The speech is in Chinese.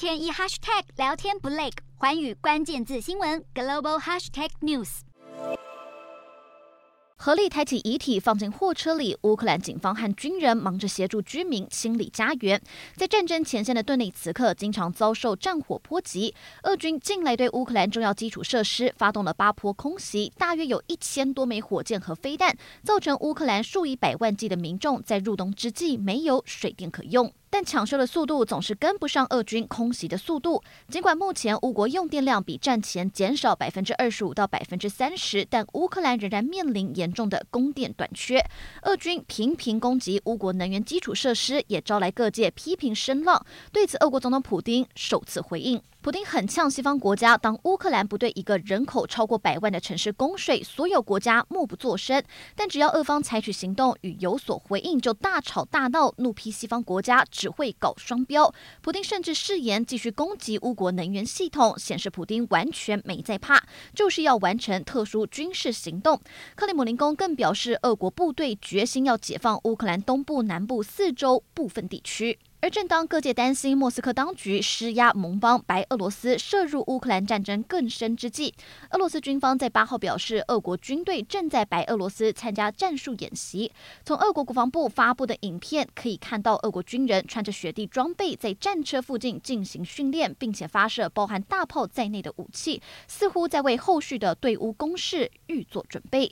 天一 hashtag 聊天不累，寰宇关键字新闻 global hashtag news。合力抬起遗体放进货车里，乌克兰警方和军人忙着协助居民清理家园。在战争前线的顿内茨克，经常遭受战火波及。俄军近来对乌克兰重要基础设施发动了八波空袭，大约有一千多枚火箭和飞弹，造成乌克兰数以百万计的民众在入冬之际没有水电可用。但抢修的速度总是跟不上俄军空袭的速度。尽管目前乌国用电量比战前减少百分之二十五到百分之三十，但乌克兰仍然面临严重的供电短缺。俄军频频攻击乌国能源基础设施，也招来各界批评声浪。对此，俄国总统普京首次回应。普丁很呛西方国家，当乌克兰不对一个人口超过百万的城市供水，所有国家默不作声。但只要俄方采取行动与有所回应，就大吵大闹，怒批西方国家只会搞双标。普丁甚至誓言继续攻击乌国能源系统，显示普丁完全没在怕，就是要完成特殊军事行动。克里姆林宫更表示，俄国部队决心要解放乌克兰东部、南部四州部分地区。而正当各界担心莫斯科当局施压盟邦白俄罗斯涉入乌克兰战争更深之际，俄罗斯军方在八号表示，俄国军队正在白俄罗斯参加战术演习。从俄国国防部发布的影片可以看到，俄国军人穿着雪地装备在战车附近进行训练，并且发射包含大炮在内的武器，似乎在为后续的对乌攻势预做准备。